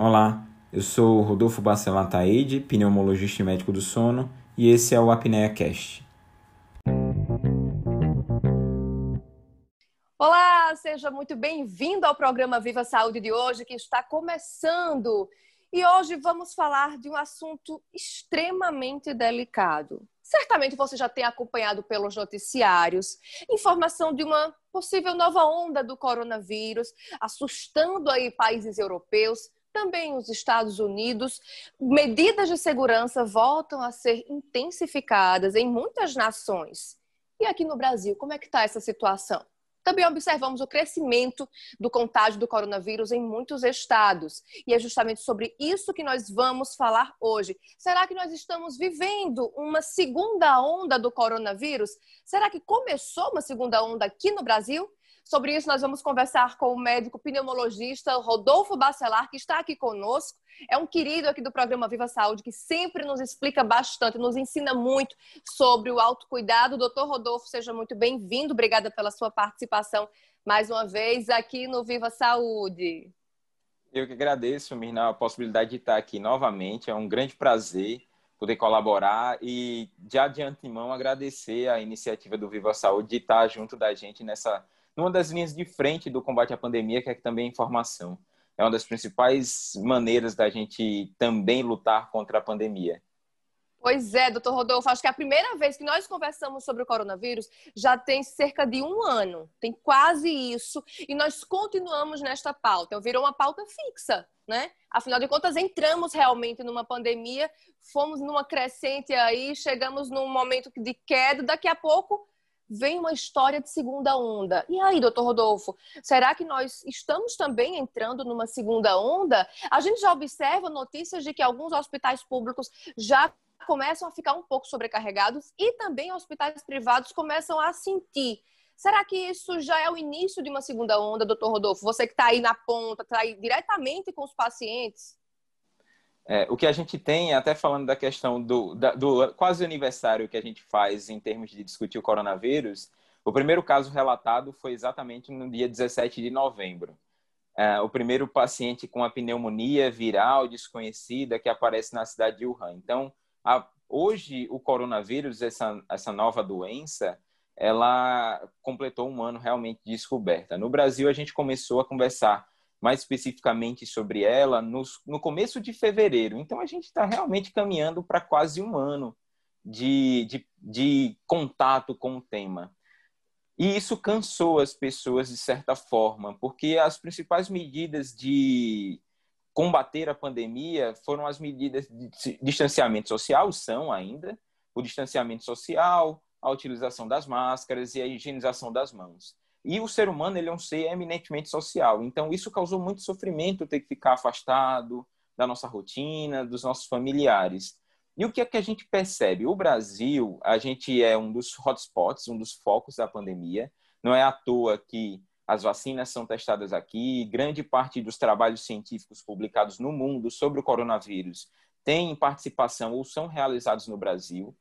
Olá, eu sou Rodolfo Bacelar Taide, pneumologista e médico do sono, e esse é o Apneia Cast. Olá, seja muito bem-vindo ao programa Viva Saúde de hoje, que está começando. E hoje vamos falar de um assunto extremamente delicado. Certamente você já tem acompanhado pelos noticiários informação de uma possível nova onda do coronavírus, assustando aí países europeus, também os Estados Unidos. Medidas de segurança voltam a ser intensificadas em muitas nações. E aqui no Brasil, como é que está essa situação? Também observamos o crescimento do contágio do coronavírus em muitos estados. E é justamente sobre isso que nós vamos falar hoje. Será que nós estamos vivendo uma segunda onda do coronavírus? Será que começou uma segunda onda aqui no Brasil? Sobre isso, nós vamos conversar com o médico pneumologista Rodolfo Bacelar, que está aqui conosco. É um querido aqui do programa Viva Saúde, que sempre nos explica bastante, nos ensina muito sobre o autocuidado. Doutor Rodolfo, seja muito bem-vindo. Obrigada pela sua participação mais uma vez aqui no Viva Saúde. Eu que agradeço, Mirna, a possibilidade de estar aqui novamente. É um grande prazer poder colaborar e, já de antemão, agradecer a iniciativa do Viva Saúde de estar junto da gente nessa numa das linhas de frente do combate à pandemia, que é também a informação. É uma das principais maneiras da gente também lutar contra a pandemia. Pois é, doutor Rodolfo, acho que é a primeira vez que nós conversamos sobre o coronavírus já tem cerca de um ano, tem quase isso, e nós continuamos nesta pauta. Então, virou uma pauta fixa, né? Afinal de contas, entramos realmente numa pandemia, fomos numa crescente aí, chegamos num momento de queda, daqui a pouco vem uma história de segunda onda. E aí, doutor Rodolfo, será que nós estamos também entrando numa segunda onda? A gente já observa notícias de que alguns hospitais públicos já começam a ficar um pouco sobrecarregados e também hospitais privados começam a sentir. Será que isso já é o início de uma segunda onda, doutor Rodolfo? Você que está aí na ponta, está aí diretamente com os pacientes? É, o que a gente tem, até falando da questão do, da, do quase aniversário que a gente faz em termos de discutir o coronavírus, o primeiro caso relatado foi exatamente no dia 17 de novembro. É, o primeiro paciente com a pneumonia viral desconhecida que aparece na cidade de Wuhan. Então, a, hoje, o coronavírus, essa, essa nova doença, ela completou um ano realmente de descoberta. No Brasil, a gente começou a conversar mais especificamente sobre ela no, no começo de fevereiro. Então, a gente está realmente caminhando para quase um ano de, de, de contato com o tema. E isso cansou as pessoas de certa forma, porque as principais medidas de combater a pandemia foram as medidas de distanciamento social, são ainda, o distanciamento social, a utilização das máscaras e a higienização das mãos. E o ser humano ele é um ser eminentemente social. Então, isso causou muito sofrimento ter que ficar afastado da nossa rotina, dos nossos familiares. E o que é que a gente percebe? O Brasil, a gente é um dos hotspots, um dos focos da pandemia. Não é à toa que as vacinas são testadas aqui, grande parte dos trabalhos científicos publicados no mundo sobre o coronavírus têm participação ou são realizados no Brasil.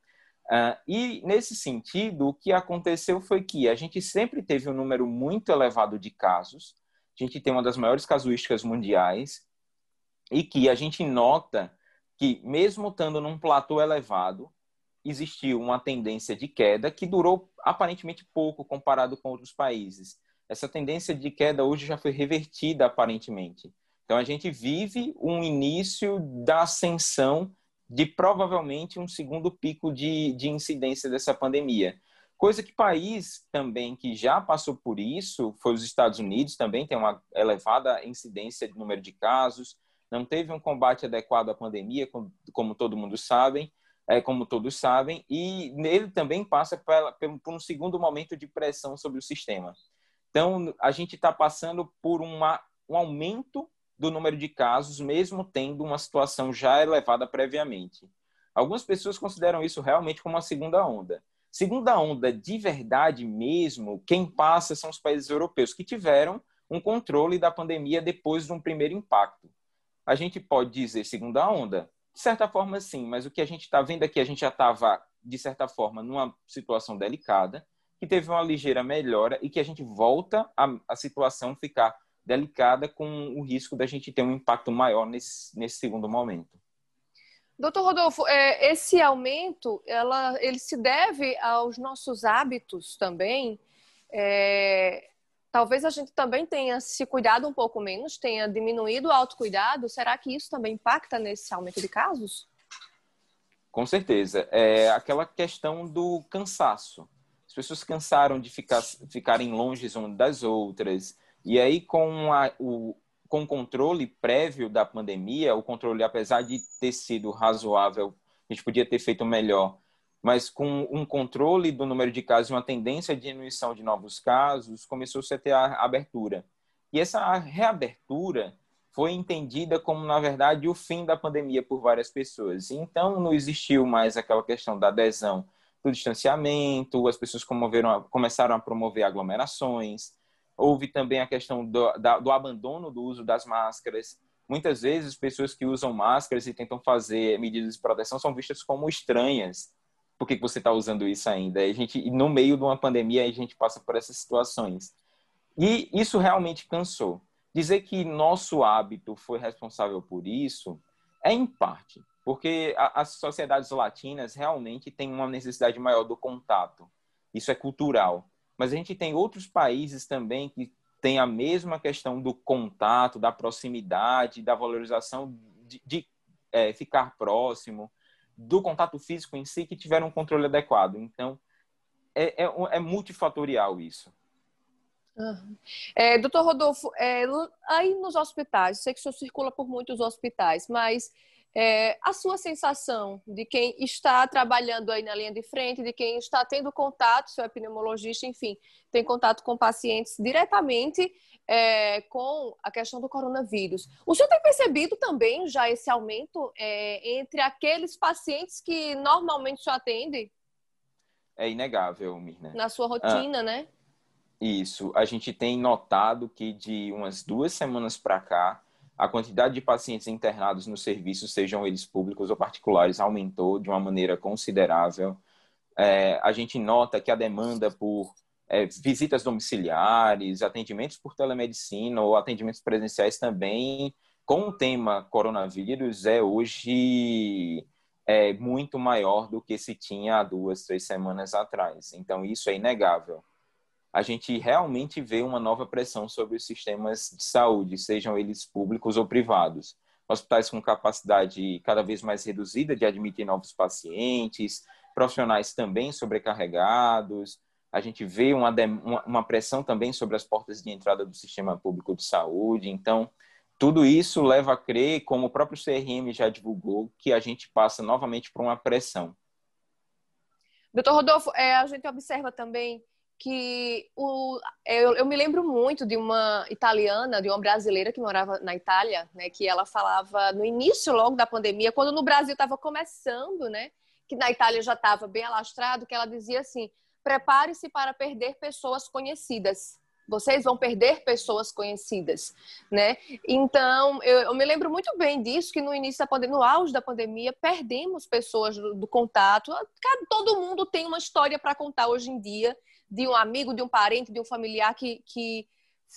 Uh, e, nesse sentido, o que aconteceu foi que a gente sempre teve um número muito elevado de casos, a gente tem uma das maiores casuísticas mundiais, e que a gente nota que, mesmo estando num platô elevado, existiu uma tendência de queda que durou aparentemente pouco comparado com outros países. Essa tendência de queda hoje já foi revertida aparentemente. Então, a gente vive um início da ascensão de provavelmente um segundo pico de, de incidência dessa pandemia. Coisa que país também que já passou por isso foi os Estados Unidos, também tem uma elevada incidência de número de casos, não teve um combate adequado à pandemia, como, como todo mundo sabem, é, como todos sabem, e nele também passa por, por um segundo momento de pressão sobre o sistema. Então, a gente está passando por uma, um aumento do número de casos, mesmo tendo uma situação já elevada previamente. Algumas pessoas consideram isso realmente como uma segunda onda. Segunda onda de verdade mesmo, quem passa são os países europeus que tiveram um controle da pandemia depois de um primeiro impacto. A gente pode dizer segunda onda? De certa forma, sim, mas o que a gente está vendo aqui, a gente já estava, de certa forma, numa situação delicada, que teve uma ligeira melhora e que a gente volta a, a situação ficar delicada com o risco da gente ter um impacto maior nesse, nesse segundo momento. Doutor Rodolfo, é, esse aumento, ela, ele se deve aos nossos hábitos também? É, talvez a gente também tenha se cuidado um pouco menos, tenha diminuído o autocuidado. Será que isso também impacta nesse aumento de casos? Com certeza. É aquela questão do cansaço. As pessoas cansaram de ficar, ficarem longe umas das outras. E aí, com a, o, com o controle prévio da pandemia, o controle, apesar de ter sido razoável, a gente podia ter feito melhor, mas com um controle do número de casos e uma tendência de diminuição de novos casos, começou-se a ter a abertura. E essa reabertura foi entendida como, na verdade, o fim da pandemia por várias pessoas. Então, não existiu mais aquela questão da adesão do distanciamento, as pessoas começaram a promover aglomerações, Houve também a questão do, da, do abandono do uso das máscaras. Muitas vezes, pessoas que usam máscaras e tentam fazer medidas de proteção são vistas como estranhas. Por que, você está usando isso ainda? A gente, no meio de uma pandemia, a gente passa por essas situações. E isso realmente cansou. Dizer que nosso hábito foi responsável por isso é em parte, porque as sociedades latinas realmente têm uma necessidade maior do contato. Isso é cultural. Mas a gente tem outros países também que têm a mesma questão do contato, da proximidade, da valorização de, de é, ficar próximo, do contato físico em si, que tiveram um controle adequado. Então, é, é, é multifatorial isso. Uhum. É, doutor Rodolfo, é, aí nos hospitais, sei que o senhor circula por muitos hospitais, mas é, a sua sensação de quem está trabalhando aí na linha de frente, de quem está tendo contato, seu epidemiologista, enfim, tem contato com pacientes diretamente é, com a questão do coronavírus. O senhor tem percebido também já esse aumento é, entre aqueles pacientes que normalmente o senhor atende? É inegável, Mirna. Na sua rotina, ah, né? Isso. A gente tem notado que de umas duas semanas para cá, a quantidade de pacientes internados nos serviços, sejam eles públicos ou particulares, aumentou de uma maneira considerável. É, a gente nota que a demanda por é, visitas domiciliares, atendimentos por telemedicina ou atendimentos presenciais também, com o tema coronavírus, é hoje é, muito maior do que se tinha há duas, três semanas atrás. Então, isso é inegável a gente realmente vê uma nova pressão sobre os sistemas de saúde, sejam eles públicos ou privados. Hospitais com capacidade cada vez mais reduzida de admitir novos pacientes, profissionais também sobrecarregados. A gente vê uma, uma pressão também sobre as portas de entrada do sistema público de saúde. Então, tudo isso leva a crer, como o próprio CRM já divulgou, que a gente passa novamente por uma pressão. Doutor Rodolfo, é, a gente observa também que o, eu, eu, me lembro muito de uma italiana, de uma brasileira que morava na Itália, né, que ela falava no início logo da pandemia, quando no Brasil estava começando, né, que na Itália já estava bem alastrado, que ela dizia assim: prepare-se para perder pessoas conhecidas. Vocês vão perder pessoas conhecidas, né? Então, eu, eu me lembro muito bem disso, que no início da pandemia, no auge da pandemia, perdemos pessoas do, do contato. Todo mundo tem uma história para contar hoje em dia de um amigo, de um parente, de um familiar que, que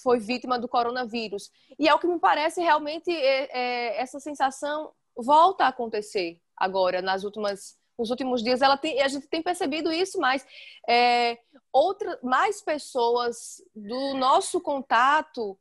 foi vítima do coronavírus. E é o que me parece realmente é, é, essa sensação volta a acontecer agora nas últimas nos últimos dias ela tem, a gente tem percebido isso mais é, outra mais pessoas do nosso contato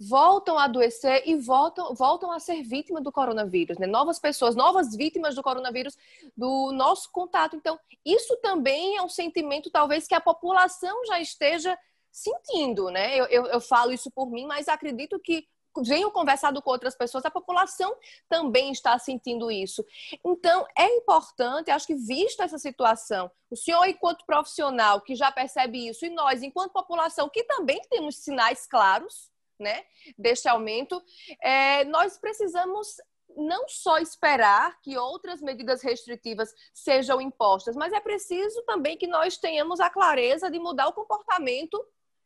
voltam a adoecer e voltam, voltam a ser vítimas do coronavírus, né? Novas pessoas, novas vítimas do coronavírus do nosso contato. Então, isso também é um sentimento, talvez, que a população já esteja sentindo, né? Eu, eu, eu falo isso por mim, mas acredito que venho conversado com outras pessoas, a população também está sentindo isso. Então, é importante, acho que vista essa situação, o senhor, enquanto profissional que já percebe isso, e nós, enquanto população, que também temos sinais claros, né, deste aumento, é, nós precisamos não só esperar que outras medidas restritivas sejam impostas, mas é preciso também que nós tenhamos a clareza de mudar o comportamento,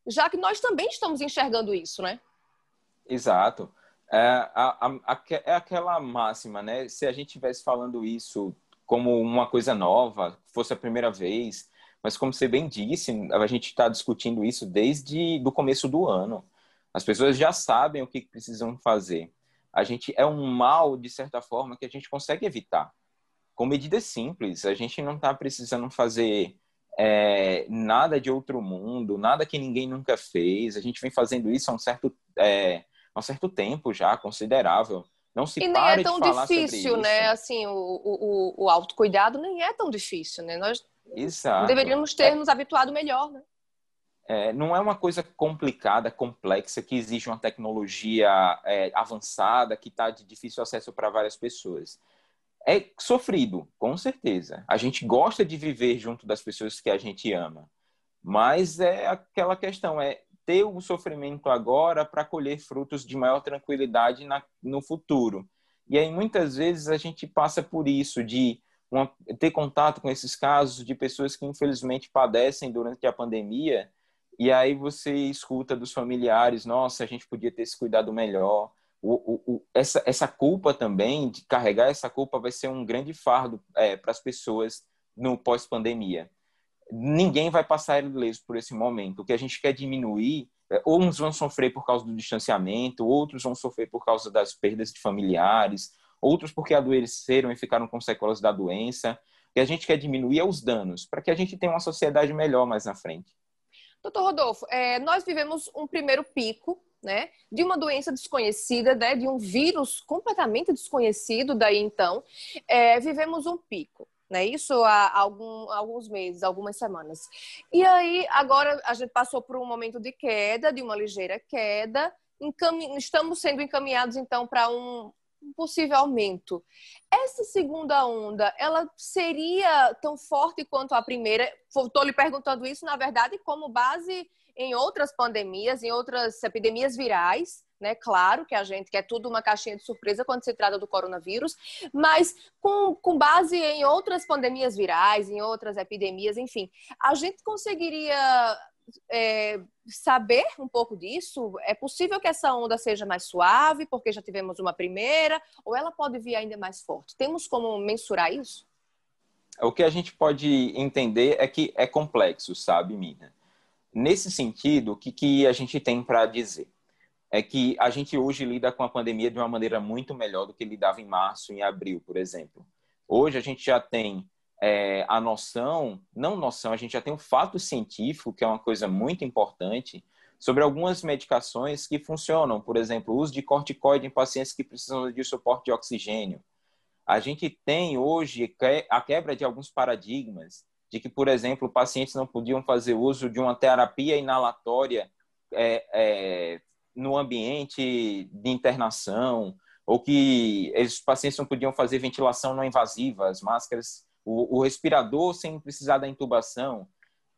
já que nós também estamos enxergando isso, né? Exato. É, a, a, é aquela máxima, né? Se a gente estivesse falando isso como uma coisa nova, fosse a primeira vez, mas como você bem disse, a gente está discutindo isso desde o começo do ano As pessoas já sabem o que precisam fazer. A gente é um mal, de certa forma, que a gente consegue evitar. Com medidas simples, a gente não está precisando fazer é, nada de outro mundo, nada que ninguém nunca fez. A gente vem fazendo isso há um certo, é, há um certo tempo já, considerável. Não se e nem é tão difícil, né? Assim, o, o, o autocuidado nem é tão difícil, né? Nós Exato. deveríamos ter nos habituado melhor, né? É, não é uma coisa complicada, complexa, que exige uma tecnologia é, avançada, que está de difícil acesso para várias pessoas é sofrido, com certeza. A gente gosta de viver junto das pessoas que a gente ama, mas é aquela questão, é ter o sofrimento agora para colher frutos de maior tranquilidade na, no futuro. E aí muitas vezes a gente passa por isso de uma, ter contato com esses casos de pessoas que infelizmente padecem durante a pandemia e aí você escuta dos familiares, nossa, a gente podia ter se cuidado melhor o, o, essa, essa culpa também, de carregar essa culpa, vai ser um grande fardo é, para as pessoas no pós-pandemia. Ninguém vai passar ileso por esse momento. O que a gente quer diminuir, é, uns vão sofrer por causa do distanciamento, outros vão sofrer por causa das perdas de familiares, outros porque adoeceram e ficaram com sequelas da doença. O que a gente quer diminuir é os danos, para que a gente tenha uma sociedade melhor mais na frente. Doutor Rodolfo, é, nós vivemos um primeiro pico né, de uma doença desconhecida, né, de um vírus completamente desconhecido daí então, é, vivemos um pico. Né, isso há algum, alguns meses, algumas semanas. E aí, agora a gente passou por um momento de queda, de uma ligeira queda, estamos sendo encaminhados então para um, um possível aumento. Essa segunda onda, ela seria tão forte quanto a primeira? Estou lhe perguntando isso, na verdade, como base em outras pandemias, em outras epidemias virais, né? Claro que a gente quer tudo uma caixinha de surpresa quando se trata do coronavírus, mas com, com base em outras pandemias virais, em outras epidemias, enfim, a gente conseguiria é, saber um pouco disso? É possível que essa onda seja mais suave, porque já tivemos uma primeira, ou ela pode vir ainda mais forte? Temos como mensurar isso? O que a gente pode entender é que é complexo, sabe, Mina? Nesse sentido, o que, que a gente tem para dizer? É que a gente hoje lida com a pandemia de uma maneira muito melhor do que lidava em março, em abril, por exemplo. Hoje a gente já tem é, a noção, não noção, a gente já tem um fato científico, que é uma coisa muito importante, sobre algumas medicações que funcionam. Por exemplo, o uso de corticoide em pacientes que precisam de suporte de oxigênio. A gente tem hoje a quebra de alguns paradigmas de que, por exemplo, pacientes não podiam fazer uso de uma terapia inalatória é, é, no ambiente de internação, ou que os pacientes não podiam fazer ventilação não invasiva, as máscaras, o, o respirador sem precisar da intubação,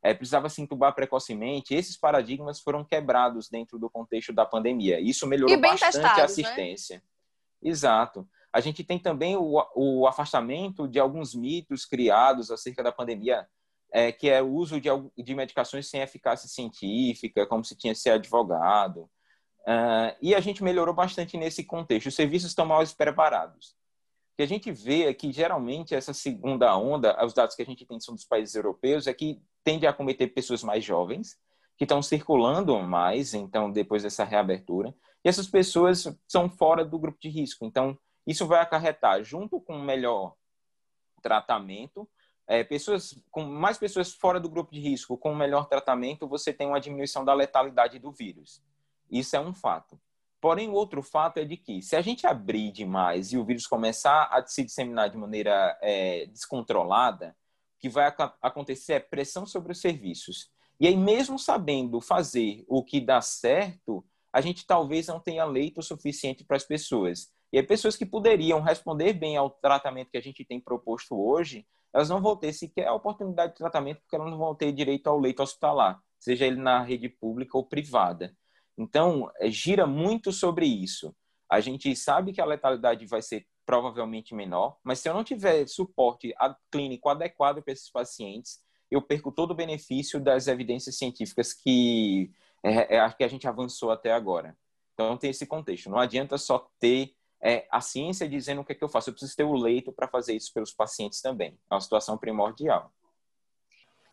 é, precisava se intubar precocemente. Esses paradigmas foram quebrados dentro do contexto da pandemia. Isso melhorou bastante testados, a né? assistência. Né? Exato. A gente tem também o, o afastamento de alguns mitos criados acerca da pandemia, é, que é o uso de, de medicações sem eficácia científica, como se tinha ser advogado. Uh, e a gente melhorou bastante nesse contexto. Os serviços estão mal preparados. Que a gente vê é que, geralmente, essa segunda onda, os dados que a gente tem são dos países europeus, é que tende a acometer pessoas mais jovens, que estão circulando mais, então, depois dessa reabertura. E essas pessoas são fora do grupo de risco. Então, isso vai acarretar, junto com um melhor tratamento, é, pessoas com mais pessoas fora do grupo de risco, com um melhor tratamento, você tem uma diminuição da letalidade do vírus. Isso é um fato. Porém, o outro fato é de que, se a gente abrir demais e o vírus começar a se disseminar de maneira é, descontrolada, o que vai acontecer é pressão sobre os serviços. E aí, mesmo sabendo fazer o que dá certo, a gente talvez não tenha leito suficiente para as pessoas. E aí, pessoas que poderiam responder bem ao tratamento que a gente tem proposto hoje, elas não vão ter sequer a oportunidade de tratamento porque elas não vão ter direito ao leito hospitalar, seja ele na rede pública ou privada. Então, é, gira muito sobre isso. A gente sabe que a letalidade vai ser provavelmente menor, mas se eu não tiver suporte clínico adequado para esses pacientes, eu perco todo o benefício das evidências científicas que, é, é, que a gente avançou até agora. Então, tem esse contexto. Não adianta só ter é, a ciência dizendo o que, é que eu faço. Eu preciso ter o leito para fazer isso pelos pacientes também. É uma situação primordial.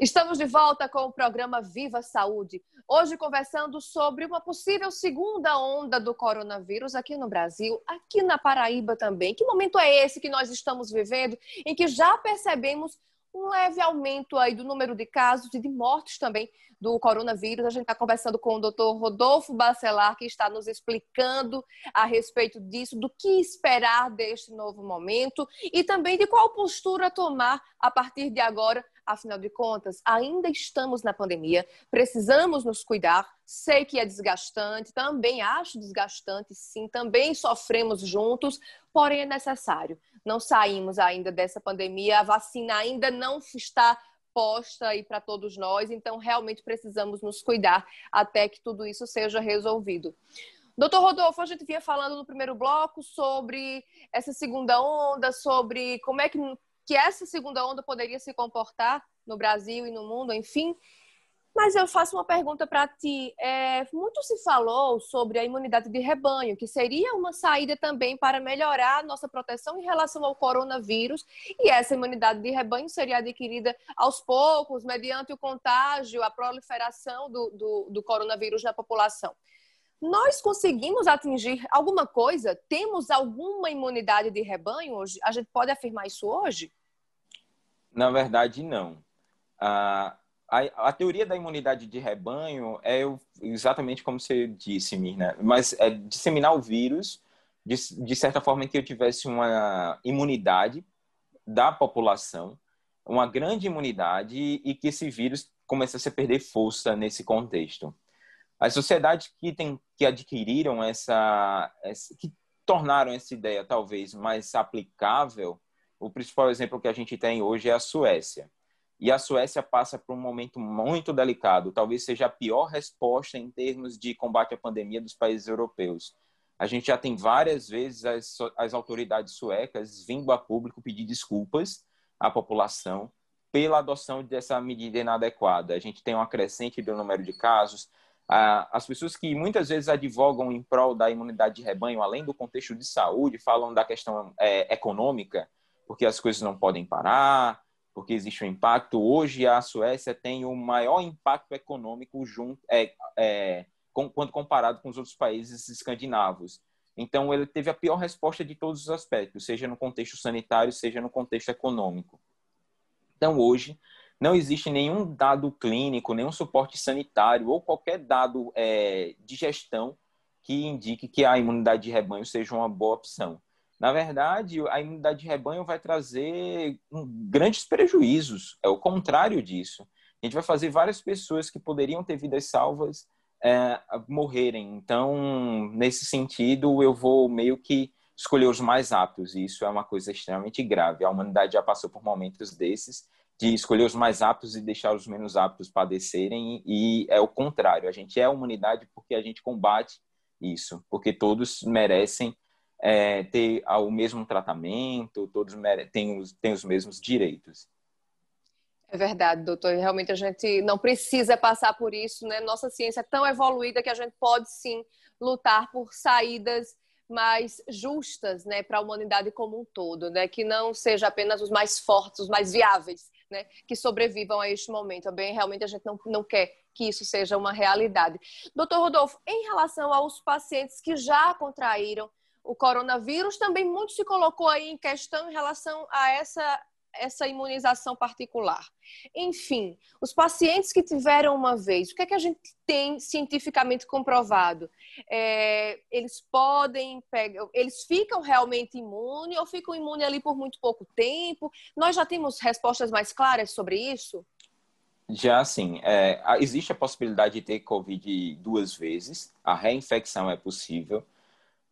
Estamos de volta com o programa Viva Saúde. Hoje conversando sobre uma possível segunda onda do coronavírus aqui no Brasil, aqui na Paraíba também. Que momento é esse que nós estamos vivendo em que já percebemos um leve aumento aí do número de casos e de mortes também do coronavírus. A gente está conversando com o doutor Rodolfo Bacelar, que está nos explicando a respeito disso, do que esperar deste novo momento e também de qual postura tomar a partir de agora. Afinal de contas, ainda estamos na pandemia, precisamos nos cuidar. Sei que é desgastante, também acho desgastante, sim, também sofremos juntos, porém é necessário não saímos ainda dessa pandemia, a vacina ainda não está posta aí para todos nós, então realmente precisamos nos cuidar até que tudo isso seja resolvido. Doutor Rodolfo, a gente vinha falando no primeiro bloco sobre essa segunda onda, sobre como é que, que essa segunda onda poderia se comportar no Brasil e no mundo, enfim. Mas eu faço uma pergunta para ti. É, muito se falou sobre a imunidade de rebanho, que seria uma saída também para melhorar a nossa proteção em relação ao coronavírus. E essa imunidade de rebanho seria adquirida aos poucos, mediante o contágio, a proliferação do, do, do coronavírus na população. Nós conseguimos atingir alguma coisa? Temos alguma imunidade de rebanho hoje? A gente pode afirmar isso hoje? Na verdade, não. Ah, a, a, teoria da imunidade de rebanho é exatamente como você disse, Mirna, mas é disseminar o vírus de, de certa forma que eu tivesse uma imunidade da população, uma grande imunidade e que esse vírus começasse a perder força nesse contexto. As sociedades que, tem, que adquiriram essa, essa, que tornaram essa ideia talvez mais aplicável, o principal exemplo que a gente tem hoje é a Suécia. E a Suécia passa por um momento muito delicado, talvez seja a pior resposta em termos de combate à pandemia dos países europeus. A gente já tem várias vezes as, as autoridades suecas vindo a público pedir desculpas à população pela adoção dessa medida inadequada. A gente tem uma crescente do número de casos. As pessoas que muitas vezes advogam em prol da imunidade de rebanho, além do contexto de saúde, falam da questão é, econômica, porque as coisas não podem parar, porque existe um impacto. Hoje a Suécia tem o maior impacto econômico junto, é, é, com, quando comparado com os outros países escandinavos. Então ele teve a pior resposta de todos os aspectos, seja no contexto sanitário, seja no contexto econômico. Então hoje não existe nenhum dado clínico, nenhum suporte sanitário ou qualquer dado é, de gestão que indique que a imunidade de rebanho seja uma boa opção. Na verdade, a imunidade de rebanho vai trazer grandes prejuízos. É o contrário disso. A gente vai fazer várias pessoas que poderiam ter vidas salvas é, morrerem. Então, nesse sentido, eu vou meio que escolher os mais aptos. E isso é uma coisa extremamente grave. A humanidade já passou por momentos desses de escolher os mais aptos e deixar os menos aptos padecerem. E é o contrário. A gente é humanidade porque a gente combate isso, porque todos merecem é, ter o mesmo tratamento, todos têm os, têm os mesmos direitos. É verdade, doutor. Realmente a gente não precisa passar por isso, né? Nossa ciência é tão evoluída que a gente pode sim lutar por saídas mais justas, né, para a humanidade como um todo, né? Que não seja apenas os mais fortes, os mais viáveis, né, que sobrevivam a este momento. Bem, realmente a gente não, não quer que isso seja uma realidade. Doutor Rodolfo, em relação aos pacientes que já contraíram o coronavírus, também muito se colocou aí em questão em relação a essa, essa imunização particular. Enfim, os pacientes que tiveram uma vez, o que é que a gente tem cientificamente comprovado? É, eles podem pegar, eles ficam realmente imunes ou ficam imunes ali por muito pouco tempo? Nós já temos respostas mais claras sobre isso? Já sim, é, existe a possibilidade de ter Covid duas vezes, a reinfecção é possível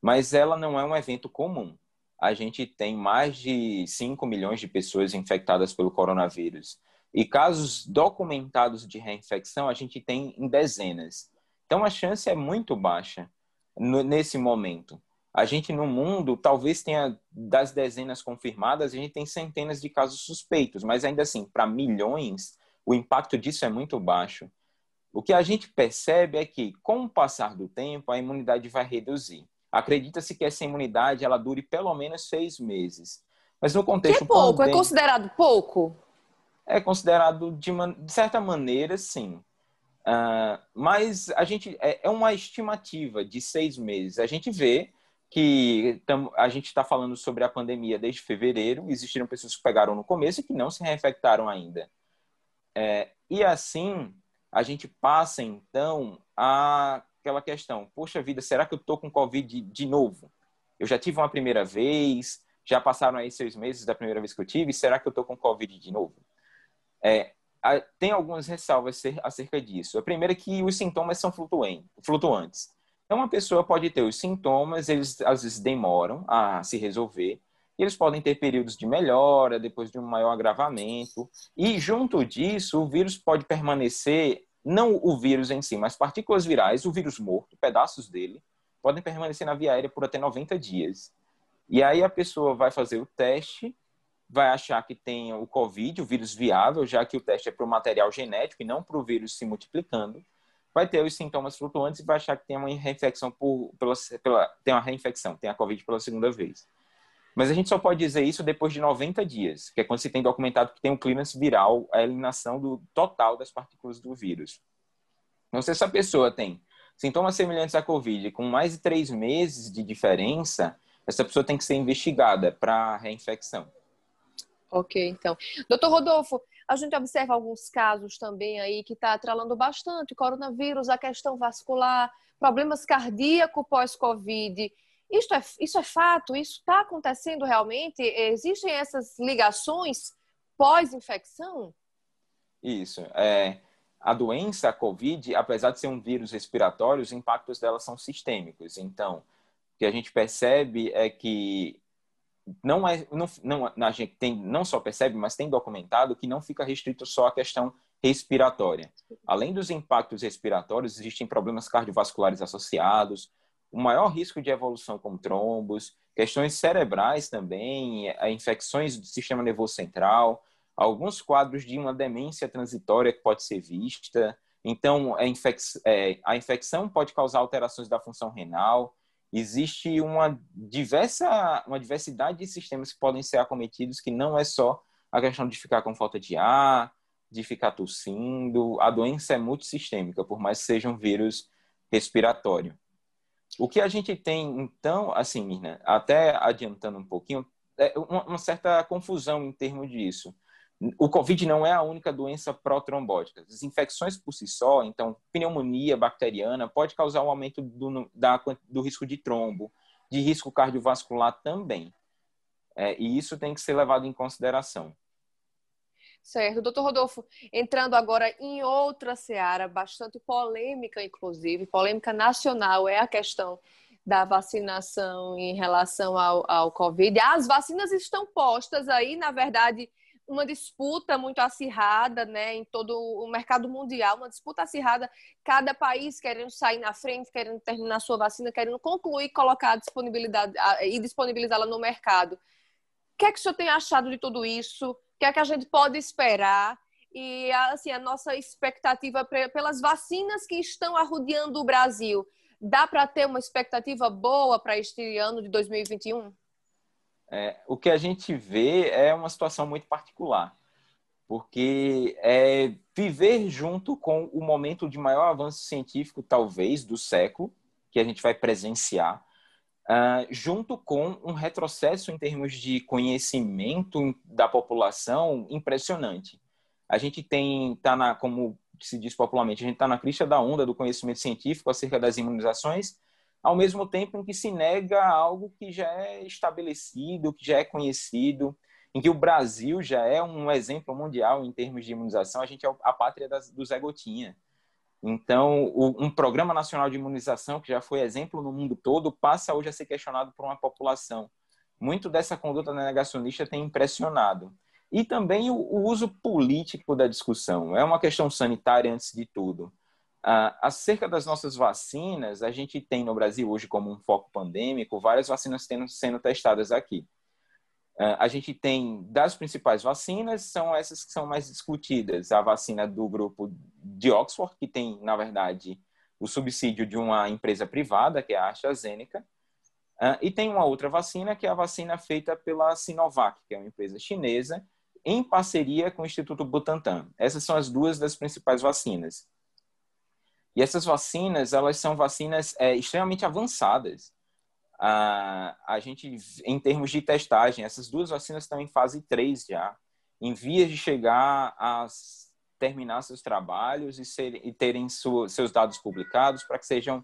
mas ela não é um evento comum. A gente tem mais de 5 milhões de pessoas infectadas pelo coronavírus. E casos documentados de reinfecção a gente tem em dezenas. Então a chance é muito baixa nesse momento. A gente no mundo talvez tenha das dezenas confirmadas, a gente tem centenas de casos suspeitos, mas ainda assim, para milhões, o impacto disso é muito baixo. O que a gente percebe é que, com o passar do tempo, a imunidade vai reduzir. Acredita-se que essa imunidade ela dure pelo menos seis meses. Mas no contexto que é pouco, é pandêmico, é considerado pouco? é considerado de, de certa maneira, sim. Uh, mas a gente é, é, uma estimativa de seis meses. A gente vê que tam, a gente está falando sobre a pandemia desde fevereiro. Existiram pessoas que pegaram no começo e que não se reinfectaram ainda. É, e assim a gente passa então a aquela questão: poxa vida, será que eu estou com covid de, de novo? Eu já tive uma primeira vez, já passaram aí seis meses da primeira vez que eu tive. Será que eu estou com covid de novo? É, tem algumas ressalvas acerca disso. A primeira é que os sintomas são flutuantes. Então, uma pessoa pode ter os sintomas, eles às vezes demoram a se resolver, eles podem ter períodos de melhora, depois de um maior agravamento, e junto disso, o vírus pode permanecer, não o vírus em si, mas partículas virais, o vírus morto, pedaços dele, podem permanecer na via aérea por até 90 dias. E aí a pessoa vai fazer o teste vai achar que tem o Covid, o vírus viável, já que o teste é para o material genético e não para o vírus se multiplicando. Vai ter os sintomas flutuantes e vai achar que tem uma reinfecção por, pela, pela, tem uma reinfecção, tem a Covid pela segunda vez. Mas a gente só pode dizer isso depois de 90 dias, que é quando se tem documentado que tem um clearance viral, a eliminação do total das partículas do vírus. Então, se essa pessoa tem sintomas semelhantes à Covid com mais de três meses de diferença, essa pessoa tem que ser investigada para reinfecção. Ok, então. Doutor Rodolfo, a gente observa alguns casos também aí que está atrelando bastante coronavírus, a questão vascular, problemas cardíacos pós-Covid. Isso é, isso é fato? Isso está acontecendo realmente? Existem essas ligações pós-infecção? Isso. É, a doença, a Covid, apesar de ser um vírus respiratório, os impactos dela são sistêmicos. Então, o que a gente percebe é que não é não, não a gente tem não só percebe mas tem documentado que não fica restrito só à questão respiratória além dos impactos respiratórios existem problemas cardiovasculares associados o maior risco de evolução com trombos questões cerebrais também infecções do sistema nervoso central alguns quadros de uma demência transitória que pode ser vista então a, infec é, a infecção pode causar alterações da função renal existe uma diversa uma diversidade de sistemas que podem ser acometidos que não é só a questão de ficar com falta de ar, de ficar tossindo. A doença é multissistêmica, por mais que seja um vírus respiratório. O que a gente tem, então, assim, Mirna, até adiantando um pouquinho, é uma certa confusão em termos disso o Covid não é a única doença protrombótica. As infecções por si só, então, pneumonia bacteriana, pode causar um aumento do, da, do risco de trombo, de risco cardiovascular também. É, e isso tem que ser levado em consideração. Certo. Doutor Rodolfo, entrando agora em outra seara, bastante polêmica, inclusive, polêmica nacional, é a questão da vacinação em relação ao, ao Covid. As vacinas estão postas aí, na verdade, uma disputa muito acirrada, né, em todo o mercado mundial, uma disputa acirrada, cada país querendo sair na frente, querendo terminar sua vacina, querendo concluir, colocar a disponibilidade e disponibilizá-la no mercado. O que é que o senhor tem achado de tudo isso? Que é que a gente pode esperar? E assim, a nossa expectativa pelas vacinas que estão arrodeando o Brasil, dá para ter uma expectativa boa para este ano de 2021? É, o que a gente vê é uma situação muito particular, porque é viver junto com o momento de maior avanço científico, talvez, do século, que a gente vai presenciar, uh, junto com um retrocesso em termos de conhecimento da população impressionante. A gente tem, tá na, como se diz popularmente, a gente está na crista da onda do conhecimento científico acerca das imunizações, ao mesmo tempo em que se nega algo que já é estabelecido, que já é conhecido, em que o Brasil já é um exemplo mundial em termos de imunização, a gente é a pátria das, do Zé Gotinha. Então, o, um programa nacional de imunização, que já foi exemplo no mundo todo, passa hoje a ser questionado por uma população. Muito dessa conduta negacionista tem impressionado. E também o, o uso político da discussão. É uma questão sanitária antes de tudo. Uh, acerca das nossas vacinas, a gente tem no Brasil hoje como um foco pandêmico várias vacinas tendo, sendo testadas aqui. Uh, a gente tem das principais vacinas, são essas que são mais discutidas. A vacina do grupo de Oxford, que tem, na verdade, o subsídio de uma empresa privada, que é a AstraZeneca. Uh, e tem uma outra vacina, que é a vacina feita pela Sinovac, que é uma empresa chinesa, em parceria com o Instituto Butantan. Essas são as duas das principais vacinas. E essas vacinas, elas são vacinas é, extremamente avançadas. A, a gente, em termos de testagem, essas duas vacinas estão em fase 3 já, em vias de chegar a terminar seus trabalhos e, ser, e terem seus dados publicados para que sejam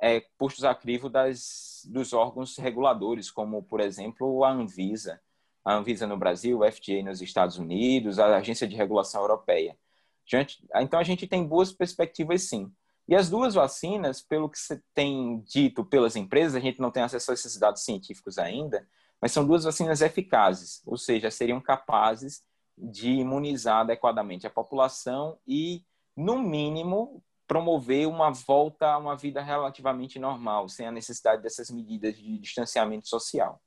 é, postos a crivo das, dos órgãos reguladores, como, por exemplo, a Anvisa. A Anvisa no Brasil, o FDA nos Estados Unidos, a Agência de Regulação Europeia. Então, a gente tem boas perspectivas, sim. E as duas vacinas, pelo que você tem dito pelas empresas, a gente não tem acesso a esses dados científicos ainda, mas são duas vacinas eficazes, ou seja, seriam capazes de imunizar adequadamente a população e, no mínimo, promover uma volta a uma vida relativamente normal, sem a necessidade dessas medidas de distanciamento social.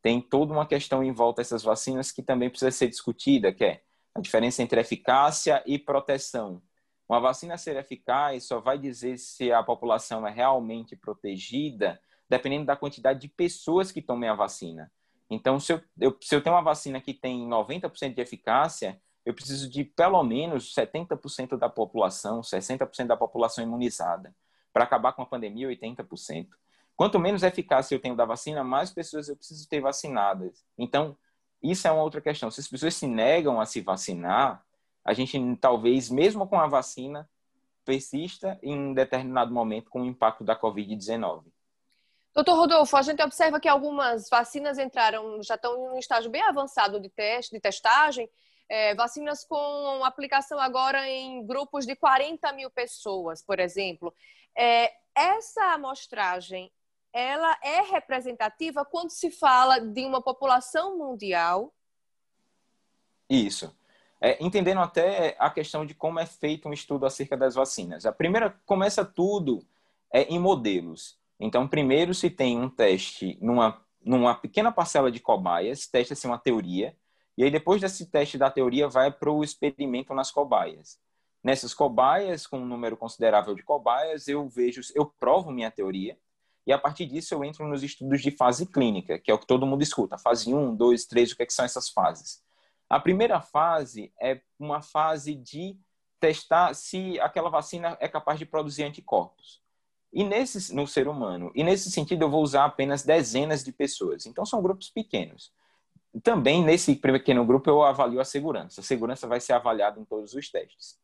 Tem toda uma questão em volta dessas vacinas que também precisa ser discutida, que é a diferença entre eficácia e proteção. Uma vacina ser eficaz só vai dizer se a população é realmente protegida dependendo da quantidade de pessoas que tomem a vacina. Então, se eu, eu, se eu tenho uma vacina que tem 90% de eficácia, eu preciso de pelo menos 70% da população, 60% da população imunizada. Para acabar com a pandemia, 80%. Quanto menos eficácia eu tenho da vacina, mais pessoas eu preciso ter vacinadas. Então, isso é uma outra questão. Se as pessoas se negam a se vacinar, a gente talvez, mesmo com a vacina, persista em determinado momento com o impacto da Covid-19. Doutor Rodolfo, a gente observa que algumas vacinas entraram, já estão em um estágio bem avançado de teste, de testagem, é, vacinas com aplicação agora em grupos de 40 mil pessoas, por exemplo. É, essa amostragem, ela é representativa quando se fala de uma população mundial? Isso. É, entendendo até a questão de como é feito um estudo acerca das vacinas. A primeira começa tudo é, em modelos. Então, primeiro se tem um teste numa, numa pequena parcela de cobaias, testa-se uma teoria, e aí, depois desse teste da teoria, vai para o experimento nas cobaias. Nessas cobaias, com um número considerável de cobaias, eu vejo, eu provo minha teoria, e a partir disso eu entro nos estudos de fase clínica, que é o que todo mundo escuta. Fase 1, 2, 3, o que, é que são essas fases? A primeira fase é uma fase de testar se aquela vacina é capaz de produzir anticorpos. E nesse, no ser humano. E nesse sentido, eu vou usar apenas dezenas de pessoas. Então, são grupos pequenos. Também nesse pequeno grupo eu avalio a segurança. A segurança vai ser avaliada em todos os testes.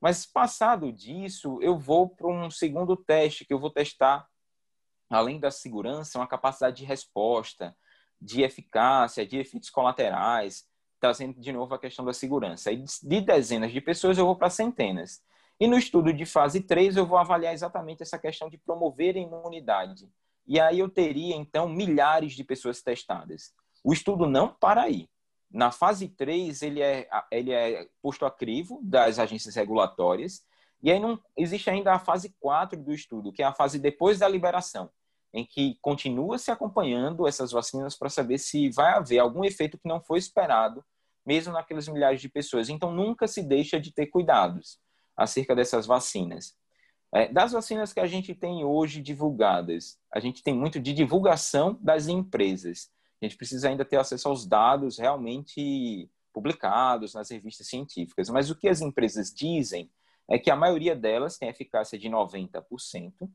Mas passado disso, eu vou para um segundo teste que eu vou testar, além da segurança, uma capacidade de resposta, de eficácia, de efeitos colaterais, trazendo de novo a questão da segurança. E de dezenas de pessoas eu vou para centenas. E no estudo de fase 3 eu vou avaliar exatamente essa questão de promover a imunidade. E aí eu teria então milhares de pessoas testadas. O estudo não para aí. Na fase 3, ele é, ele é posto a crivo das agências regulatórias, e aí não existe ainda a fase 4 do estudo, que é a fase depois da liberação, em que continua se acompanhando essas vacinas para saber se vai haver algum efeito que não foi esperado, mesmo naqueles milhares de pessoas. Então, nunca se deixa de ter cuidados acerca dessas vacinas. É, das vacinas que a gente tem hoje divulgadas, a gente tem muito de divulgação das empresas. A gente precisa ainda ter acesso aos dados realmente publicados nas revistas científicas. Mas o que as empresas dizem é que a maioria delas tem eficácia de 90%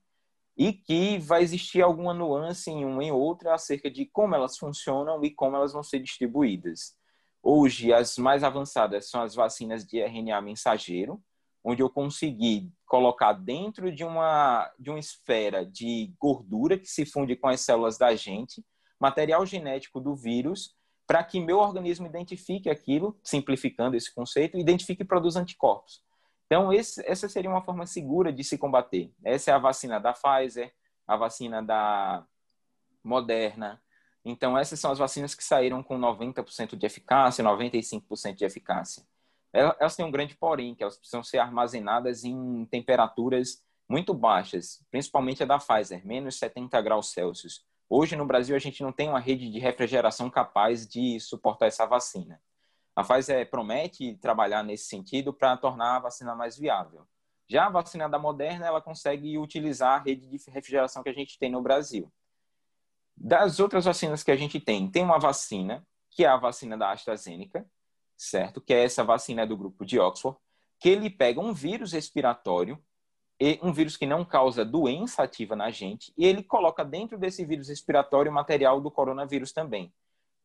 e que vai existir alguma nuance em uma e outra acerca de como elas funcionam e como elas vão ser distribuídas. Hoje, as mais avançadas são as vacinas de RNA mensageiro, onde eu consegui colocar dentro de uma, de uma esfera de gordura que se funde com as células da gente material genético do vírus para que meu organismo identifique aquilo, simplificando esse conceito, identifique e produza anticorpos. Então, esse, essa seria uma forma segura de se combater. Essa é a vacina da Pfizer, a vacina da Moderna. Então, essas são as vacinas que saíram com 90% de eficácia, 95% de eficácia. Elas têm um grande porém, que elas precisam ser armazenadas em temperaturas muito baixas, principalmente a da Pfizer, menos 70 graus Celsius. Hoje, no Brasil, a gente não tem uma rede de refrigeração capaz de suportar essa vacina. A Pfizer promete trabalhar nesse sentido para tornar a vacina mais viável. Já a vacina da Moderna, ela consegue utilizar a rede de refrigeração que a gente tem no Brasil. Das outras vacinas que a gente tem, tem uma vacina, que é a vacina da AstraZeneca, certo? Que é essa vacina do grupo de Oxford, que ele pega um vírus respiratório um vírus que não causa doença ativa na gente, e ele coloca dentro desse vírus respiratório material do coronavírus também,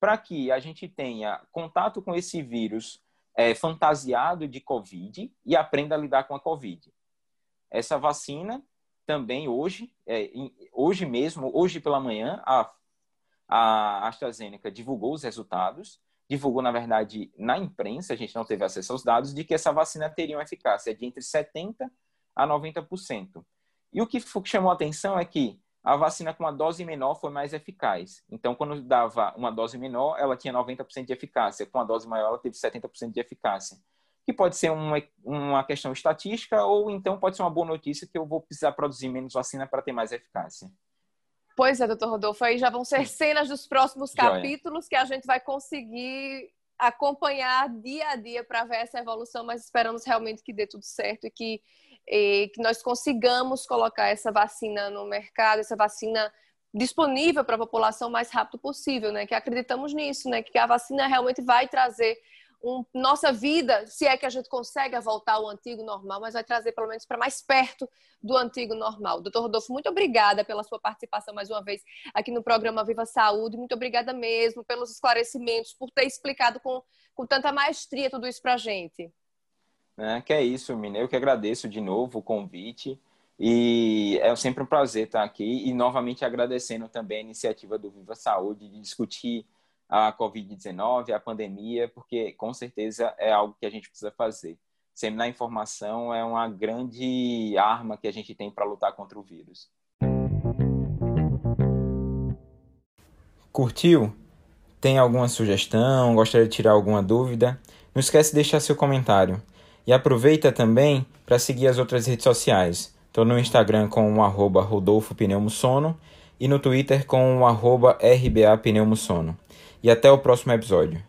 para que a gente tenha contato com esse vírus é, fantasiado de Covid e aprenda a lidar com a Covid. Essa vacina também hoje, é, hoje mesmo, hoje pela manhã, a, a AstraZeneca divulgou os resultados, divulgou, na verdade, na imprensa, a gente não teve acesso aos dados, de que essa vacina teria uma eficácia de entre 70% a 90%. E o que chamou a atenção é que a vacina com uma dose menor foi mais eficaz. Então, quando dava uma dose menor, ela tinha 90% de eficácia. Com a dose maior, ela teve 70% de eficácia. Que pode ser uma, uma questão estatística ou então pode ser uma boa notícia que eu vou precisar produzir menos vacina para ter mais eficácia. Pois é, doutor Rodolfo, aí já vão ser cenas dos próximos capítulos que a gente vai conseguir acompanhar dia a dia para ver essa evolução, mas esperamos realmente que dê tudo certo e que e que nós consigamos colocar essa vacina no mercado, essa vacina disponível para a população o mais rápido possível, né? Que acreditamos nisso, né? Que a vacina realmente vai trazer um, nossa vida, se é que a gente consegue voltar ao antigo normal, mas vai trazer pelo menos para mais perto do antigo normal. Doutor Rodolfo, muito obrigada pela sua participação mais uma vez aqui no programa Viva Saúde. Muito obrigada mesmo pelos esclarecimentos, por ter explicado com, com tanta maestria tudo isso para a gente. Né? Que é isso, Mina. Eu que agradeço de novo o convite. E é sempre um prazer estar aqui. E novamente agradecendo também a iniciativa do Viva Saúde de discutir a Covid-19, a pandemia, porque com certeza é algo que a gente precisa fazer. Seminar informação é uma grande arma que a gente tem para lutar contra o vírus. Curtiu? Tem alguma sugestão? Gostaria de tirar alguma dúvida? Não esquece de deixar seu comentário. E aproveita também para seguir as outras redes sociais. Estou no Instagram com o arroba Rodolfo Pneumosono e no Twitter com o arroba RBA Pneumosono. E até o próximo episódio.